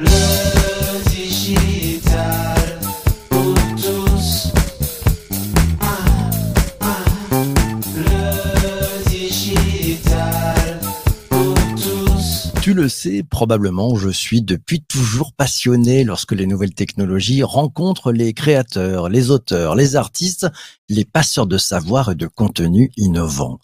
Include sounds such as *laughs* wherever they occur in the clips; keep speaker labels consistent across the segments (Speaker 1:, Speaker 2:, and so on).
Speaker 1: Le.
Speaker 2: Tu le sais, probablement, je suis depuis toujours passionné lorsque les nouvelles technologies rencontrent les créateurs, les auteurs, les artistes, les passeurs de savoir et de contenu innovants.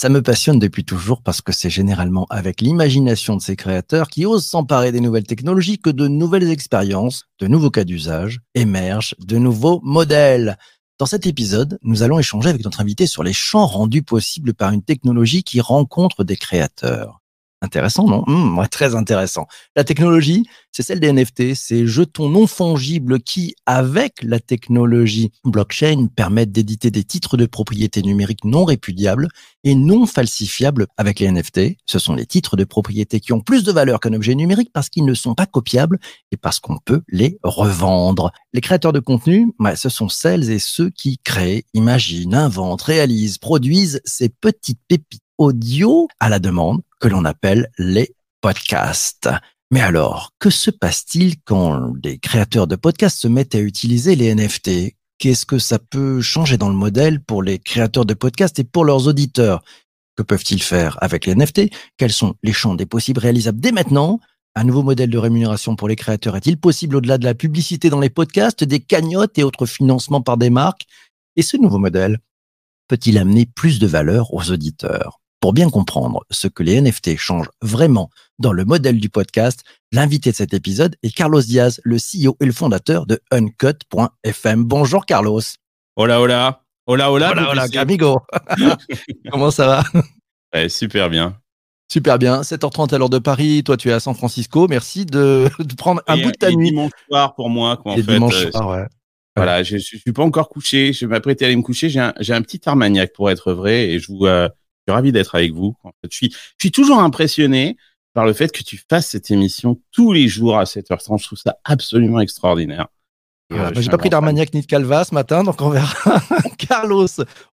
Speaker 2: Ça me passionne depuis toujours parce que c'est généralement avec l'imagination de ces créateurs qui osent s'emparer des nouvelles technologies que de nouvelles expériences, de nouveaux cas d'usage émergent, de nouveaux modèles. Dans cet épisode, nous allons échanger avec notre invité sur les champs rendus possibles par une technologie qui rencontre des créateurs. Intéressant, non? Hum, ouais, Très intéressant. La technologie, c'est celle des NFT, ces jetons non fongibles qui, avec la technologie blockchain, permettent d'éditer des titres de propriété numérique non répudiables et non falsifiables avec les NFT. Ce sont les titres de propriété qui ont plus de valeur qu'un objet numérique parce qu'ils ne sont pas copiables et parce qu'on peut les revendre. Les créateurs de contenu, ouais, ce sont celles et ceux qui créent, imaginent, inventent, réalisent, produisent ces petites pépites audio à la demande que l'on appelle les podcasts. Mais alors, que se passe-t-il quand des créateurs de podcasts se mettent à utiliser les NFT Qu'est-ce que ça peut changer dans le modèle pour les créateurs de podcasts et pour leurs auditeurs? Que peuvent-ils faire avec les NFT Quels sont les champs des possibles réalisables dès maintenant? Un nouveau modèle de rémunération pour les créateurs est-il possible au-delà de la publicité dans les podcasts, des cagnottes et autres financements par des marques? Et ce nouveau modèle peut-il amener plus de valeur aux auditeurs? Pour bien comprendre ce que les NFT changent vraiment dans le modèle du podcast, l'invité de cet épisode est Carlos Diaz, le CEO et le fondateur de Uncut.fm. Bonjour Carlos.
Speaker 3: Hola, hola. Hola, hola.
Speaker 2: Hola, hola, amigo. *laughs* Comment ça va?
Speaker 3: Ouais, Super bien.
Speaker 2: Super bien. 7h30 à l'heure de Paris. Toi, tu es à San Francisco. Merci de, de prendre un
Speaker 3: et,
Speaker 2: bout de ta
Speaker 3: et
Speaker 2: nuit.
Speaker 3: dimanche soir pour moi. Quoi, en
Speaker 2: Et
Speaker 3: fait,
Speaker 2: dimanche
Speaker 3: euh,
Speaker 2: soir, ouais.
Speaker 3: Voilà, je, je suis pas encore couché. Je vais m'apprêter à aller me coucher. J'ai un, petit armagnac pour être vrai et je vous, euh, suis ravi d'être avec vous. En fait, je suis, je suis toujours impressionné par le fait que tu fasses cette émission tous les jours à 7h30. Je trouve ça absolument extraordinaire.
Speaker 2: Ah,
Speaker 3: euh,
Speaker 2: bah, J'ai pas pris d'Armagnac ni de Calva ce matin, donc on verra. *laughs* Carlos,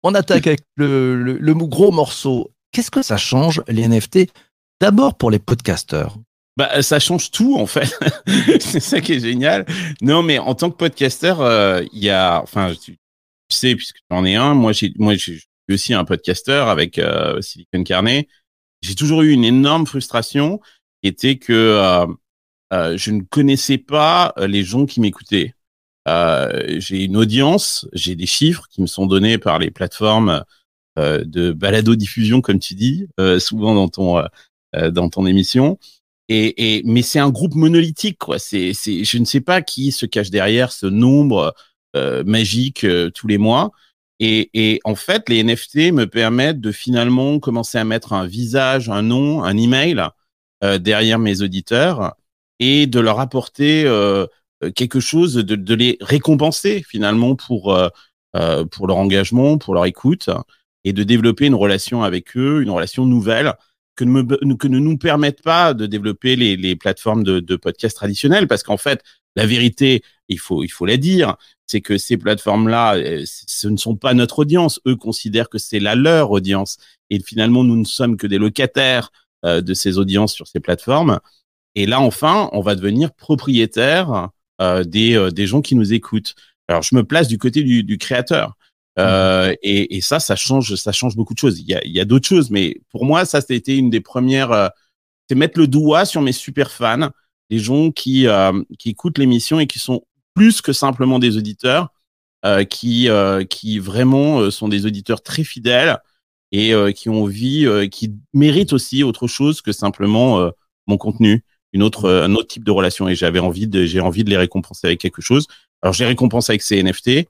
Speaker 2: on attaque avec le, le, le gros morceau. Qu'est-ce que ça change les NFT D'abord pour les podcasteurs.
Speaker 3: Bah, ça change tout en fait. *laughs* c'est ça qui est génial. Non, mais en tant que podcasteur, euh, il y a, enfin, tu, sais, puisque tu en es un, moi, j'ai, moi, je suis aussi un podcasteur avec euh, Silicon Carnet. J'ai toujours eu une énorme frustration, qui était que euh, euh, je ne connaissais pas euh, les gens qui m'écoutaient. J'ai une audience, j'ai des chiffres qui me sont donnés par les plateformes de balado diffusion, comme tu dis, souvent dans ton dans ton émission. Et, mais c'est un groupe monolithique, quoi. C'est, je ne sais pas qui se cache derrière ce nombre magique tous les mois. Et, et en fait, les NFT me permettent de finalement commencer à mettre un visage, un nom, un email euh, derrière mes auditeurs et de leur apporter euh, quelque chose, de, de les récompenser finalement pour euh, euh, pour leur engagement, pour leur écoute et de développer une relation avec eux, une relation nouvelle que ne, me, que ne nous permettent pas de développer les, les plateformes de, de traditionnelles parce qu'en fait la vérité il faut il faut la dire c'est que ces plateformes là ce ne sont pas notre audience. Eux considèrent que c'est la leur audience. Et finalement nous ne sommes que des locataires euh, de ces audiences sur ces plateformes. Et là enfin on va devenir propriétaire euh, des euh, des gens qui nous écoutent. Alors je me place du côté du, du créateur. Euh, et, et ça, ça change, ça change beaucoup de choses. Il y a, il y a d'autres choses, mais pour moi, ça, c'était une des premières. euh, c'est mettre le doigt sur mes super fans, les gens qui euh, qui écoutent l'émission et qui sont plus que simplement des auditeurs, euh, qui euh, qui vraiment euh, sont des auditeurs très fidèles et qui ont envie, qui méritent aussi autre chose que simplement mon contenu, une autre, un autre type de relation. Et j'avais envie de, j'ai envie de les récompenser avec quelque chose. Alors, je les récompense avec ces NFT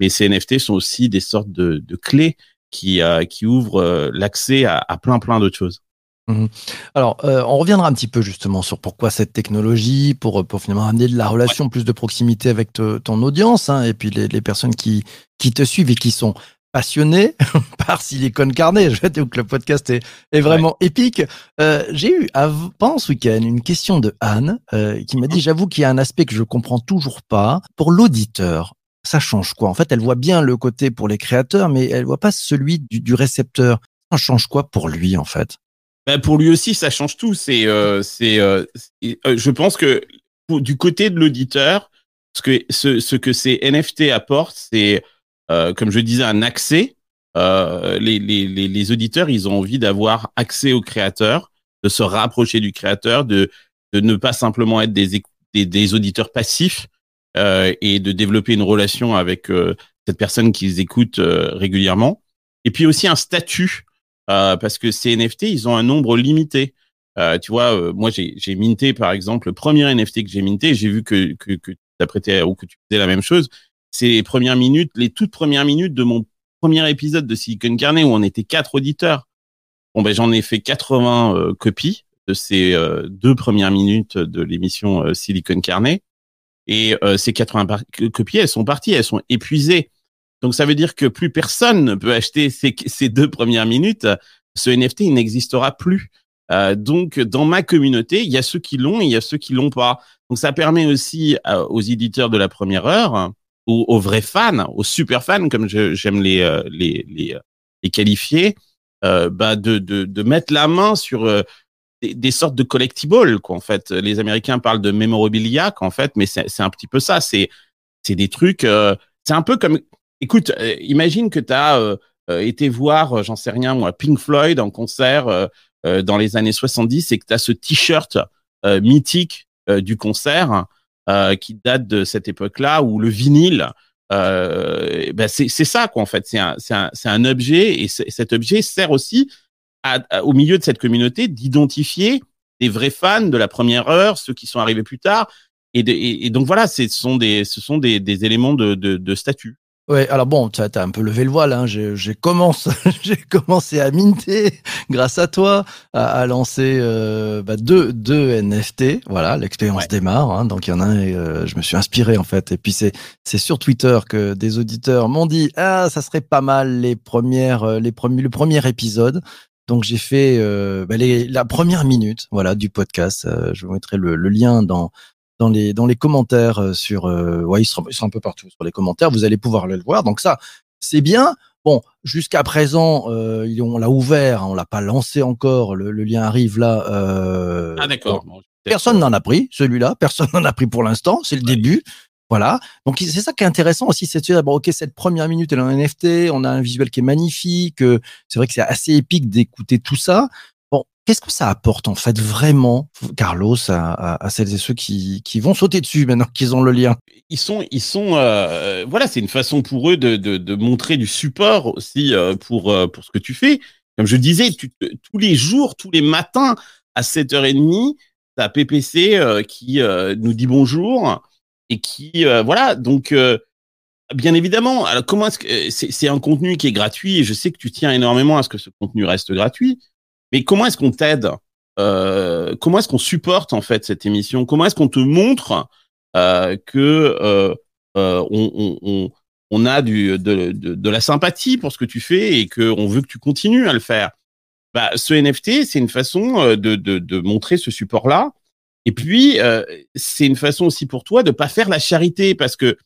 Speaker 3: mais ces NFT sont aussi des sortes de, de clés qui, qui ouvrent l'accès à plein plein d'autres choses.
Speaker 2: Alors, euh, on reviendra un petit peu justement sur pourquoi cette technologie, pour, pour finalement amener de la relation, plus de proximité avec te- ton audience, hein, et puis les, les personnes qui, qui te suivent et qui sont passionnées *laughs* par Silicon Carnet. Je dire que le podcast est, est vraiment épique. Euh, J'ai eu pendant ce week-end une question de Anne euh, qui m'a dit, j'avoue qu'il y a un aspect que je comprends toujours pas. Pour l'auditeur, ça change quoi? En fait, elle voit bien le côté pour les créateurs, mais elle voit pas celui du, du récepteur. Ça change quoi pour lui en fait?
Speaker 3: Ben, pour lui aussi, ça change tout. C'est, euh, c'est, euh, euh, je pense que du côté de l'auditeur, ce que ce, ce que ces NFT apportent, c'est euh, comme je disais un accès. Euh, les, les, les, les auditeurs, ils ont envie d'avoir accès au créateur, de se rapprocher du créateur, de de ne pas simplement être des des, des auditeurs passifs euh, et de développer une relation avec cette personne qu'ils écoutent régulièrement. Et puis aussi un statut, euh, parce que ces NFT, ils ont un nombre limité. Euh, tu vois, euh, moi j'ai minté par exemple le premier NFT que j'ai minté, j'ai vu que que que tu ou que tu faisais la même chose. C'est les premières minutes, les toutes premières minutes de mon premier épisode de Silicon Carnet où on était quatre auditeurs. Bon ben j'en ai fait 80 euh, copies de ces euh, deux premières minutes de l'émission Silicon Carnet et ces 80 par- copies elles sont parties, elles sont épuisées. Donc ça veut dire que plus personne ne peut acheter ces, deux premières minutes. Ce NFT il n'existera plus. Euh, donc dans ma communauté, il y a ceux qui l'ont et il y a ceux qui l'ont pas. Donc ça permet aussi euh, aux éditeurs de la première heure, aux, aux vrais fans, aux super fans comme j'aime les, euh, les, les, les qualifier, euh, bah de, de, de mettre la main sur euh, des, sortes de collectibles quoi en fait les américains parlent de memorabilia qu'en fait mais c'est un petit peu ça c'est c'est des trucs euh, c'est un peu comme écoute euh, imagine que tu as été voir euh, j'en sais rien moi Pink Floyd en concert euh, euh, dans les années 70 et que tu as ce t-shirt euh, mythique euh, du concert euh, qui date de cette époque-là où le vinyle euh, ben c'est ça quoi en fait c'est un un un objet et cet objet sert aussi à- au milieu de cette communauté d'identifier des vrais fans de la première heure, ceux qui sont arrivés plus tard. Et, de- et donc voilà, ce sont des, ce sont des, des éléments de, de, de statut.
Speaker 2: Ouais, alors bon, tu as, un peu levé le voile. Hein. *laughs* J'ai commencé, commencé à minter *laughs* grâce à toi, à, à lancer euh, bah, deux, deux NFT. Voilà, l'expérience
Speaker 3: Ouais.
Speaker 2: démarre. Hein. Donc il y en a un, et, euh, je me suis inspiré en fait. Et puis c'est c'est sur Twitter que des auditeurs m'ont dit ah ça serait pas mal les premières, euh, les premiers, le premier épisode. Donc j'ai fait euh, bah, les, la première minute, voilà, du podcast. Euh, je vous mettrai le, le lien dans dans les dans les commentaires euh, sur euh, ouais ils sont, ils sont un peu partout sur les commentaires vous allez pouvoir le voir donc ça c'est bien bon jusqu'à présent euh, on l'a ouvert on l'a pas lancé encore le, le lien arrive là euh,
Speaker 3: Ah d'accord.
Speaker 2: bon, personne n'en a pris celui-là *laughs* personne n'en a pris pour l'instant c'est le
Speaker 3: Ouais.
Speaker 2: début voilà donc c'est ça qui est intéressant aussi c'est de se dire bon ok cette première minute elle est en NFT on a un visuel qui est magnifique euh, c'est vrai que c'est assez épique d'écouter tout ça qu'est-ce que ça apporte en fait vraiment, Carlos, à, à, à celles et ceux qui, qui vont sauter dessus maintenant qu'ils ont le lien?
Speaker 3: Ils sont, ils sont, euh, voilà, c'est une façon pour eux de, de, de montrer du support aussi euh, pour euh, pour ce que tu fais. Comme je disais, tu, tous les jours, tous les matins à 7h30, t'as PPC euh, qui euh, nous dit bonjour et qui, euh, voilà, donc. euh, Bien évidemment. Alors, comment est-ce que euh, c'est, c'est un contenu qui est gratuit et je sais que tu tiens énormément à ce que ce contenu reste gratuit. Mais comment est-ce qu'on t'aide euh, Comment est-ce qu'on supporte en fait cette émission? Comment est-ce qu'on te montre euh, que euh, euh, on, a de, la sympathie pour ce que tu fais et que on veut que tu continues à le faire? Bah, Ce NFT, c'est une façon de, montrer ce support-là. Et puis, c'est une façon aussi pour toi de pas faire la charité parce que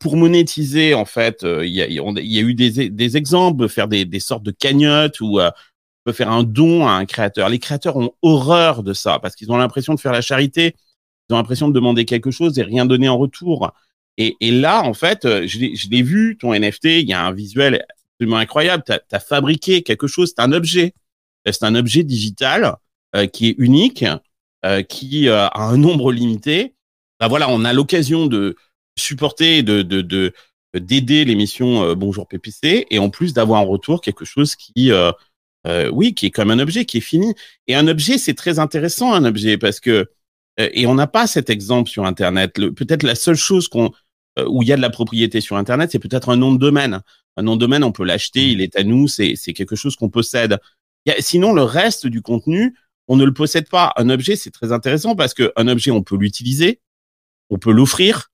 Speaker 3: pour monétiser, en fait, il y, a, eu des, exemples faire des, des sortes de cagnottes on peut faire un don à un créateur. Les créateurs ont horreur de ça parce qu'ils ont l'impression de faire la charité, ils ont l'impression de demander quelque chose et rien donner en retour. Et, là, en fait, euh, je l'ai vu, ton NFT, il y a un visuel absolument incroyable. Tu as, fabriqué quelque chose, c'est un objet. C'est un objet digital euh, qui est unique, euh, qui euh, a un nombre limité. Bah voilà, on a l'occasion de supporter, de de de d'aider l'émission euh, Bonjour PPC, et en plus d'avoir en retour quelque chose qui, euh, oui, qui est comme un objet, qui est fini. Et un objet, c'est très intéressant, un objet, parce que euh, et on n'a pas cet exemple sur Internet. Peut-être la seule chose qu'on euh, où il y a de la propriété sur Internet, c'est peut-être un nom de domaine. Un nom de domaine, on peut l'acheter, il est à nous, c'est c'est quelque chose qu'on possède. Il y a- sinon, le reste du contenu, on ne le possède pas. Un objet, c'est très intéressant parce que un objet, on peut l'utiliser, on peut l'offrir,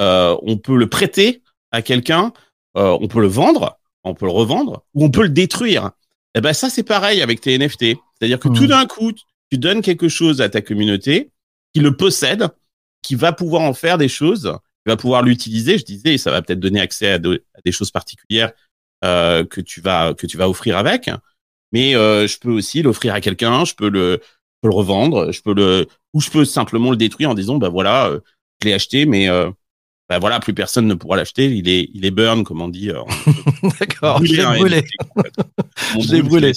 Speaker 3: euh, on peut le prêter à quelqu'un, euh, on peut le vendre, on peut le revendre, ou on peut le détruire. Et ben ça, c'est pareil avec tes NFT. C'est-à-dire que tout d'un coup, tu donnes quelque chose à ta communauté qui le possède, qui va pouvoir en faire des choses, qui va pouvoir l'utiliser. Je disais, et ça va peut-être donner accès à, de- à des choses particulières euh, que tu vas que tu vas offrir avec. Mais euh, je peux aussi l'offrir à quelqu'un, je peux le je peux le revendre, je peux le, ou je peux simplement le détruire en disant, bah voilà, euh, je l'ai acheté, mais bah voilà, plus personne ne pourra l'acheter. Il est, il est burn, comme on dit. euh, *laughs*
Speaker 2: D'accord, je l'ai brûlé. *laughs* Je l'ai brûlé.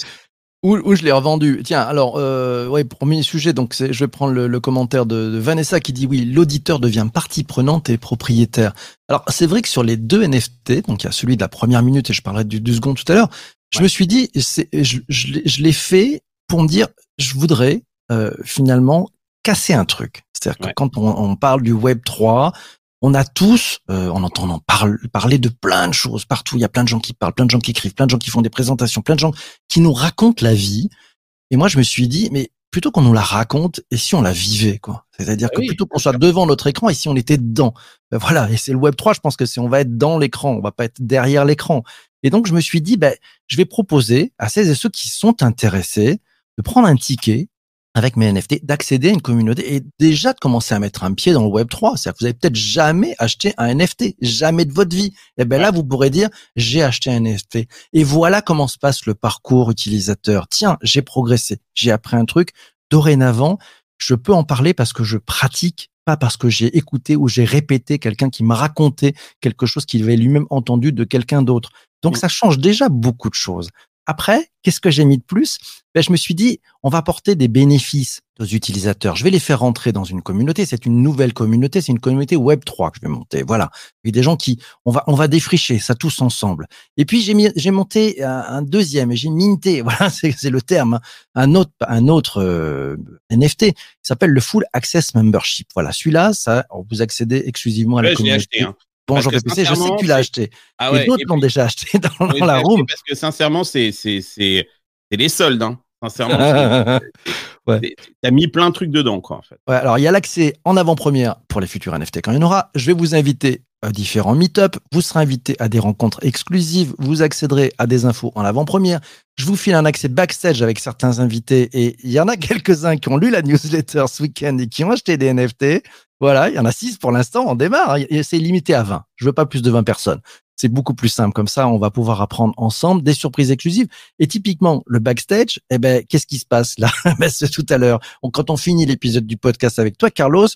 Speaker 2: Où, où je l'ai revendu. Tiens, alors, euh, ouais, premier sujet, donc c'est- je vais prendre le, le commentaire de, de Vanessa qui dit oui, l'auditeur devient partie prenante et propriétaire. Alors, c'est vrai que sur les deux NFT, donc il y a celui de la première minute et je parlerai du, du second tout à l'heure, je me suis dit, c'est- je, je, l'ai- je l'ai fait pour me dire, je voudrais euh, finalement casser un truc. C'est-à-dire que quand on, on parle du Web 3, on a tous, euh, en parle, parler de plein de choses partout. Il y a plein de gens qui parlent, plein de gens qui écrivent, plein de gens qui font des présentations, plein de gens qui nous racontent la vie. Et moi, je me suis dit, mais plutôt qu'on nous la raconte, et si on la vivait, quoi? C'est-à-dire
Speaker 3: Bah
Speaker 2: que
Speaker 3: oui,
Speaker 2: plutôt qu'on soit devant notre écran, et si on était dedans? Ben voilà. Et c'est le Web 3, je pense que c'est, on va être dans l'écran, on va pas être derrière l'écran. Et donc, je me suis dit, ben, je vais proposer à celles et ceux qui sont intéressés de prendre un ticket avec mes NFT, d'accéder à une communauté et déjà de commencer à mettre un pied dans le Web 3. C'est-à-dire que vous avez peut-être jamais acheté un NFT, jamais de votre vie. Et ben là, vous pourrez dire, j'ai acheté un NFT. Et voilà comment se passe le parcours utilisateur. Tiens, j'ai progressé, j'ai appris un truc. Dorénavant, je peux en parler parce que je pratique, pas parce que j'ai écouté ou j'ai répété quelqu'un qui m'a raconté quelque chose qu'il avait lui-même entendu de quelqu'un d'autre. Donc
Speaker 3: Mm.
Speaker 2: ça change déjà beaucoup de choses. Après, qu'est-ce que j'ai mis de plus? Ben, Je me suis dit, on va apporter des bénéfices aux utilisateurs. Je vais les faire rentrer dans une communauté. C'est une nouvelle communauté. C'est une communauté Web 3 que je vais monter. Voilà. Et des gens qui, on va, on va défricher ça tous ensemble. Et puis j'ai mis, j'ai monté un, deuxième. J'ai minté. *laughs* Voilà, c'est c'est le terme. hein. Un autre, un autre euh, NFT. qui s'appelle le Full Access Membership. Voilà. Celui-là, ça, vous accédez exclusivement à la
Speaker 3: Ouais,
Speaker 2: communauté.
Speaker 3: acheté. Hein. Parce
Speaker 2: PPC, je sais que tu l'as acheté.
Speaker 3: Ah
Speaker 2: et
Speaker 3: ouais.
Speaker 2: d'autres
Speaker 3: et
Speaker 2: l'ont déjà acheté *laughs* dans, la room.
Speaker 3: Parce que sincèrement, c'est c'est c'est c'est les soldes. Hein. Sincèrement, *laughs*
Speaker 2: Ouais.
Speaker 3: t'as mis plein de trucs dedans, quoi, en fait.
Speaker 2: Ouais, alors il y a l'accès en avant-première pour les futurs NFT quand il y en aura. Je vais vous inviter différents meet-up. Vous serez invité à des rencontres exclusives. Vous accéderez à des infos en avant-première. Je vous file un accès backstage avec certains invités et il y en a *laughs* quelques-uns qui ont lu la newsletter ce week-end et qui ont acheté des NFT. Voilà, il y en a six pour l'instant. On démarre. hein. C'est limité à 20. Je veux pas plus de 20 personnes. C'est beaucoup plus simple. Comme ça, on va pouvoir apprendre ensemble des surprises exclusives. Et typiquement, le backstage, eh ben, qu'est-ce qui se passe là? *laughs* Ben, C'est tout à l'heure. Quand on finit l'épisode du podcast avec toi, Carlos,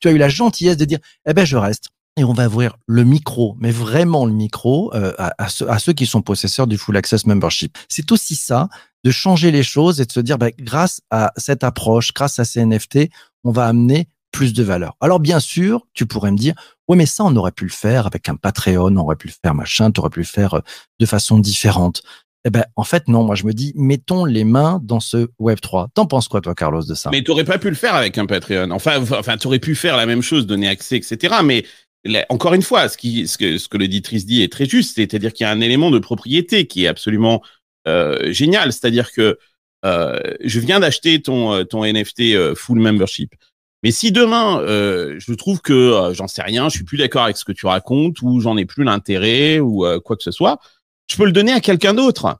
Speaker 2: tu as eu la gentillesse de dire, eh ben, je reste. Et on va ouvrir le micro, mais vraiment le micro, euh, à, ceux, à ceux qui sont possesseurs du Full Access Membership. C'est aussi ça, de changer les choses et de se dire, ben, grâce à cette approche, grâce à ces NFT, on va amener plus de valeur. Alors bien sûr, tu pourrais me dire, oui, mais ça, on aurait pu le faire avec un Patreon, on aurait pu le faire machin, tu aurais pu le faire euh, de façon différente. Eh ben, en fait, non. Moi, je me dis, mettons les mains dans ce Web 3. T'en penses quoi, toi, Carlos, de ça?
Speaker 3: Mais t'aurais pas pu le faire avec un Patreon. Enfin, enfin, t'aurais pu faire la même chose, donner accès, etc. Mais encore une fois, ce qui, ce que, ce que l'auditrice dit est très juste, c'est-à-dire qu'il y a un élément de propriété qui est absolument euh, génial. C'est-à-dire que euh, je viens d'acheter ton, euh, ton NFT euh, full membership. Mais si demain, euh, je trouve que euh, j'en sais rien, je suis plus d'accord avec ce que tu racontes, ou j'en ai plus l'intérêt, ou euh, quoi que ce soit, je peux le donner à quelqu'un d'autre.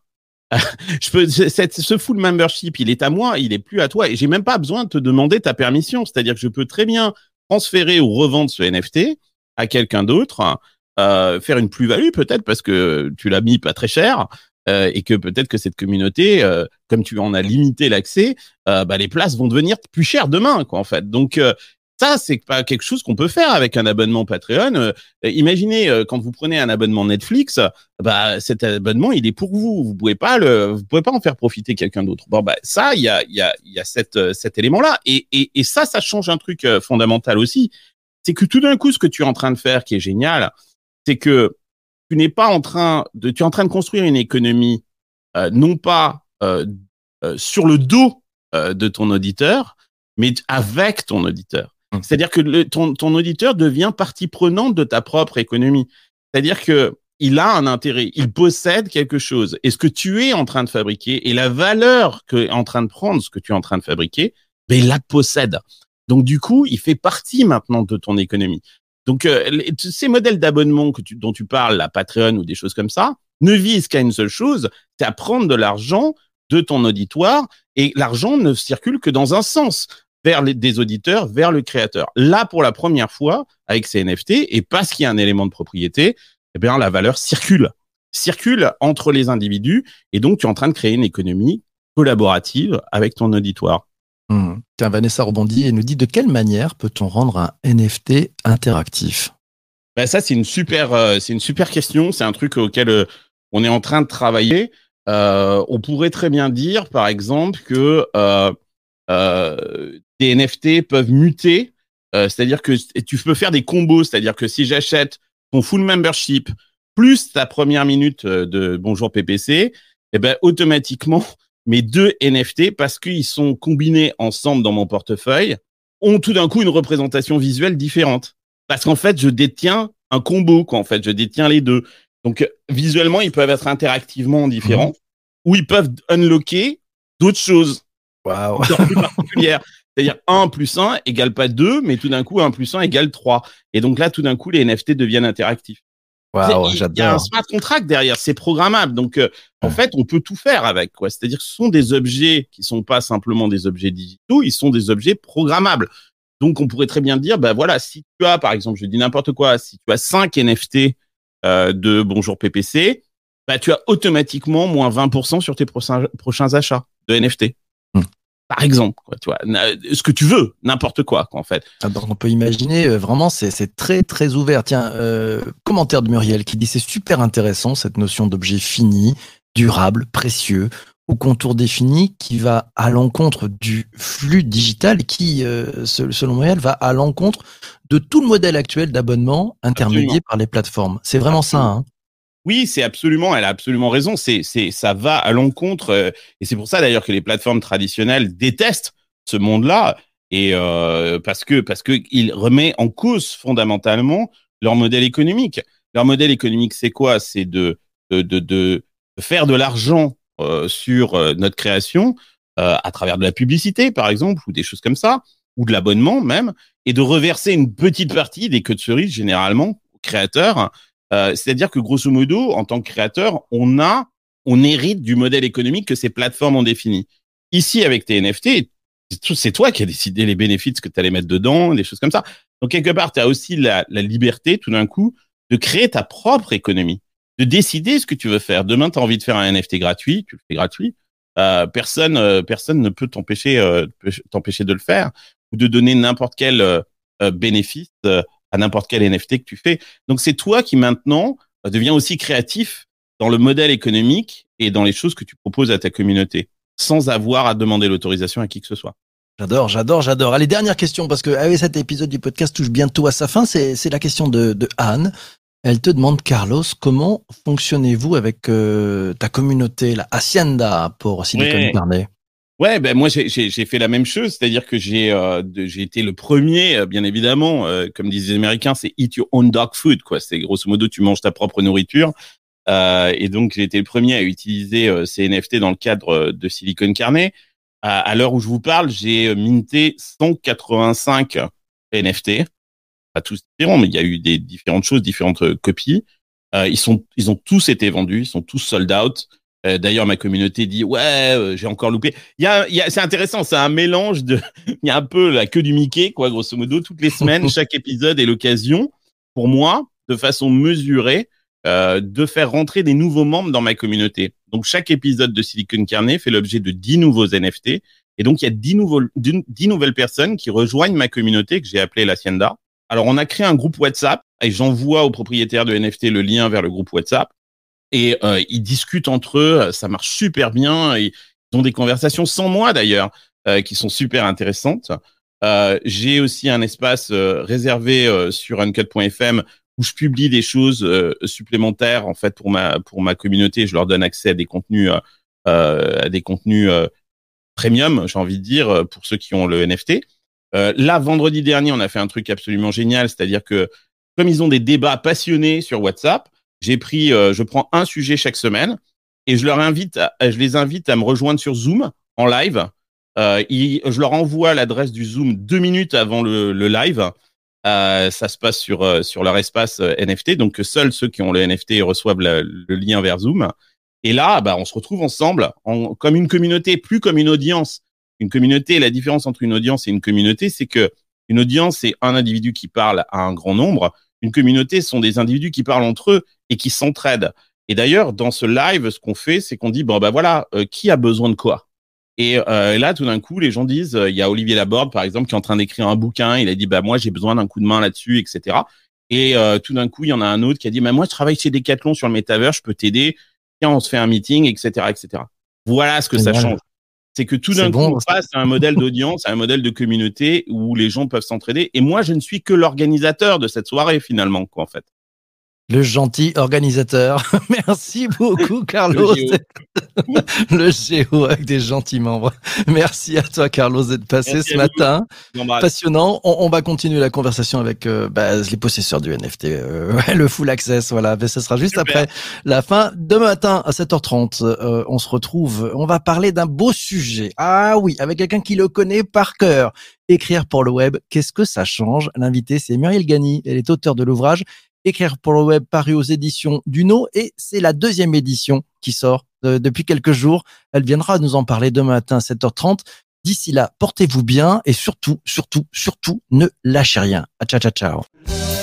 Speaker 3: *laughs* je peux, ce full membership, il est à moi, il est plus à toi, et j'ai même pas besoin de te demander ta permission. C'est-à-dire que je peux très bien transférer ou revendre ce NFT à quelqu'un d'autre, euh, faire une plus-value peut-être parce que tu l'as mis pas très cher. euh, et que peut-être que cette communauté, euh, comme tu en as limité l'accès, euh, bah, les places vont devenir plus chères demain, quoi, en fait. Donc euh, ça, c'est pas quelque chose qu'on peut faire avec un abonnement Patreon. Euh, imaginez euh, quand vous prenez un abonnement Netflix, bah cet abonnement, il est pour vous. Vous pouvez pas le, vous pouvez pas en faire profiter quelqu'un d'autre. Bon, bah ça, il y a, il y a, il y a cette, cet élément-là, et, et, et ça, ça change un truc fondamental aussi. C'est que tout d'un coup, ce que tu es en train de faire, qui est génial, c'est que tu n'es pas en train de, tu es en train de construire une économie, euh, non pas euh, euh, sur le dos euh, de ton auditeur, mais avec ton auditeur.
Speaker 2: Mmh.
Speaker 3: C'est-à-dire que le, ton, ton auditeur devient partie prenante de ta propre économie. C'est-à-dire que il a un intérêt, il possède quelque chose. Et ce que tu es en train de fabriquer et la valeur que est en train de prendre ce que tu es en train de fabriquer, ben il la possède. Donc du coup, il fait partie maintenant de ton économie. Donc euh, ces modèles d'abonnement tu, dont tu parles, la Patreon ou des choses comme ça, ne visent qu'à une seule chose, c'est à prendre de l'argent de ton auditoire et l'argent ne circule que dans un sens vers des auditeurs, vers le créateur. Là, pour la première fois, avec ces NFT, et parce qu'il y a un élément de propriété, eh bien, la valeur circule, circule entre les individus, et donc tu es en train de créer une économie collaborative avec ton auditoire.
Speaker 2: Hmm. Vanessa rebondit et nous dit de quelle manière peut-on rendre un NFT interactif?
Speaker 3: Ben ça, c'est une super, euh, une super question. C'est un truc auquel euh, on est en train de travailler. Euh, on pourrait très bien dire, par exemple, que des NFT peuvent muter. C'est-à-dire que tu peux faire des combos. C'est-à-dire que si j'achète ton full membership plus ta première minute de Bonjour PPC, eh ben automatiquement mes deux NFT, parce qu'ils sont combinés ensemble dans mon portefeuille, ont tout d'un coup une représentation visuelle différente. Parce qu'en fait, je détiens un combo, quoi. En fait, je détiens les deux. Donc, visuellement, ils peuvent être interactivement différents ou ils peuvent unlocker d'autres choses particulières. *laughs* C'est-à-dire 1 plus 1 égale pas 2, mais tout d'un coup, 1 plus 1 égale 3. Et donc là, tout d'un coup, les NFT deviennent interactifs. Il y a un smart contract derrière, c'est programmable. Donc, euh, en
Speaker 2: Ouais.
Speaker 3: fait, on peut tout faire avec. quoi. C'est-à-dire que ce sont des objets qui sont pas simplement des objets digitaux, ils sont des objets programmables. Donc, on pourrait très bien dire, bah voilà, si tu as, par exemple, je dis n'importe quoi, si tu as 5 NFT euh, de Bonjour PPC, bah tu as automatiquement moins 20% sur tes prochains, prochains achats de NFT. Par exemple, quoi, tu vois, ce que tu veux, n'importe quoi, quoi, en fait.
Speaker 2: Ah, Donc on peut imaginer euh, vraiment c'est très très ouvert. Tiens, euh, commentaire de Muriel qui dit c'est super intéressant cette notion d'objet fini, durable, précieux, au contour défini qui va à l'encontre du flux digital qui, euh, se- selon Muriel, va à l'encontre de tout le modèle actuel d'abonnement intermédié
Speaker 3: Absolument.
Speaker 2: par les plateformes. C'est vraiment ça. Hein
Speaker 3: Oui, c'est absolument, elle a absolument raison. C'est, c'est, ça va à l'encontre, euh, et c'est pour ça d'ailleurs que les plateformes traditionnelles détestent ce monde-là, et euh, parce que parce que il remet en cause fondamentalement leur modèle économique. Leur modèle économique, c'est quoi? C'est de de, de faire de l'argent euh, sur euh, notre création euh, à travers de la publicité, par exemple, ou des choses comme ça, ou de l'abonnement même, et de reverser une petite partie des queues de cerise généralement aux créateurs euh, C'est-à-dire que grosso modo, en tant que créateur, on a, on hérite du modèle économique que ces plateformes ont défini. Ici, avec tes NFT, c'est toi qui as décidé les bénéfices que tu allais mettre dedans, des choses comme ça. Donc quelque part, tu as aussi la, la liberté, tout d'un coup, de créer ta propre économie, de décider ce que tu veux faire. Demain, tu as envie de faire un NFT gratuit, tu le fais gratuit. Euh, personne, euh, personne ne peut t'empêcher, euh, t'empêcher de le faire ou de donner n'importe quel euh, bénéfice à n'importe quel NFT que tu fais. Donc c'est toi qui maintenant deviens aussi créatif dans le modèle économique et dans les choses que tu proposes à ta communauté, sans avoir à demander l'autorisation à qui que ce soit.
Speaker 2: J'adore, j'adore, j'adore. Allez, dernière question, parce que ah oui, cet épisode du podcast touche bientôt à sa fin. C'est c'est la question de, de Anne. Elle te demande, Carlos, comment fonctionnez-vous avec euh, ta communauté, la Hacienda pour Silicon
Speaker 3: Ouais.
Speaker 2: Valley?
Speaker 3: Ouais, ben moi j'ai- fait la même chose, c'est-à-dire que j'ai euh, été le premier, euh, bien évidemment, euh, comme disent les Américains, c'est eat your own dog food, quoi. C'est grosso modo tu manges ta propre nourriture. Euh, et donc j'ai été le premier à utiliser euh, ces NFT dans le cadre de Silicon Carnet. À, l'heure où je vous parle, j'ai minté 185 NFT, pas tous différents, mais il y a eu des différentes choses, différentes copies. Ils sont, ils ont tous été vendus, ils sont tous sold out. Euh, D'ailleurs, ma communauté dit ouais, euh, j'ai encore loupé. Il y a, y a, c'est intéressant, c'est un mélange de, *laughs* il y a un peu la queue du Mickey, quoi, grosso modo. Toutes les semaines, *laughs* chaque épisode est l'occasion pour moi, de façon mesurée, euh, de faire rentrer des nouveaux membres dans ma communauté. Donc, chaque épisode de Silicon Carnet fait l'objet de 10 nouveaux NFT. Et donc, il y a 10, nouveaux, 10 nouvelles personnes qui rejoignent ma communauté que j'ai appelée l'Hacienda. Alors, on a créé un groupe WhatsApp et j'envoie aux propriétaires de NFT le lien vers le groupe WhatsApp. Et euh, ils discutent entre eux, ça marche super bien. Ils ont des conversations sans moi d'ailleurs, euh, qui sont super intéressantes. Euh, j'ai aussi un espace euh, réservé euh, sur uncut.fm où je publie des choses euh, supplémentaires en fait pour ma pour ma communauté. Je leur donne accès à des contenus euh, à des contenus euh, premium, j'ai envie de dire, pour ceux qui ont le NFT. Euh, là, vendredi dernier, on a fait un truc absolument génial, c'est-à-dire que comme ils ont des débats passionnés sur WhatsApp, j'ai pris, euh, je prends un sujet chaque semaine et je leur invite, je les invite à me rejoindre sur Zoom en live. Euh, ils, je leur envoie l'adresse du Zoom deux minutes avant le, live. Euh, ça se passe sur euh, sur leur espace euh, NFT, donc seuls ceux qui ont le NFT reçoivent le, le lien vers Zoom. Et là, bah, on se retrouve ensemble en, comme une communauté, plus comme une audience. Une communauté, la différence entre une audience et une communauté, c'est que une audience, c'est un individu qui parle à un grand nombre. Une communauté, ce sont des individus qui parlent entre eux et qui s'entraident. Et d'ailleurs, dans ce live, ce qu'on fait, c'est qu'on dit bon bah voilà, euh, qui a besoin de quoi? Et euh, là, tout d'un coup, les gens disent, euh, il y a Olivier Laborde, par exemple, qui est en train d'écrire un bouquin. Il a dit, bah moi, j'ai besoin d'un coup de main là-dessus, etc. Et tout d'un coup, il y en a un autre qui a dit, bah moi, je travaille chez Decathlon sur le métavers, je peux t'aider. Tiens, on se fait un meeting, etc., etc. Voilà ce que ça change. C'est que tout d'un
Speaker 2: bon,
Speaker 3: coup, on passe à un modèle d'audience, à un modèle de communauté où les gens peuvent s'entraider. Et moi, je ne suis que l'organisateur de cette soirée, finalement, quoi, en fait.
Speaker 2: Le gentil organisateur. *laughs* Merci beaucoup, Carlos. *laughs*
Speaker 3: Le
Speaker 2: géo avec des gentils membres. Merci à toi, Carlos, d'être passé
Speaker 3: Merci
Speaker 2: ce matin. Passionnant. On, on va continuer la conversation avec euh, bah, les possesseurs du NFT, euh, *laughs* ouais, le full access. Voilà, mais ce sera juste
Speaker 3: Super.
Speaker 2: après la fin. Demain matin à 7h30, euh, on se retrouve. On va parler d'un beau sujet. Ah oui, avec quelqu'un qui le connaît par cœur. Écrire pour le web, qu'est-ce que ça change? L'invité, c'est Muriel Gagny. Elle est auteure de l'ouvrage Écrire pour le web paru aux éditions Duno et c'est la deuxième édition qui sort euh, depuis quelques jours. Elle viendra nous en parler demain matin à 7h30. D'ici là, portez-vous bien et surtout, surtout, surtout, ne lâchez rien. Ah, ciao, ciao, ciao.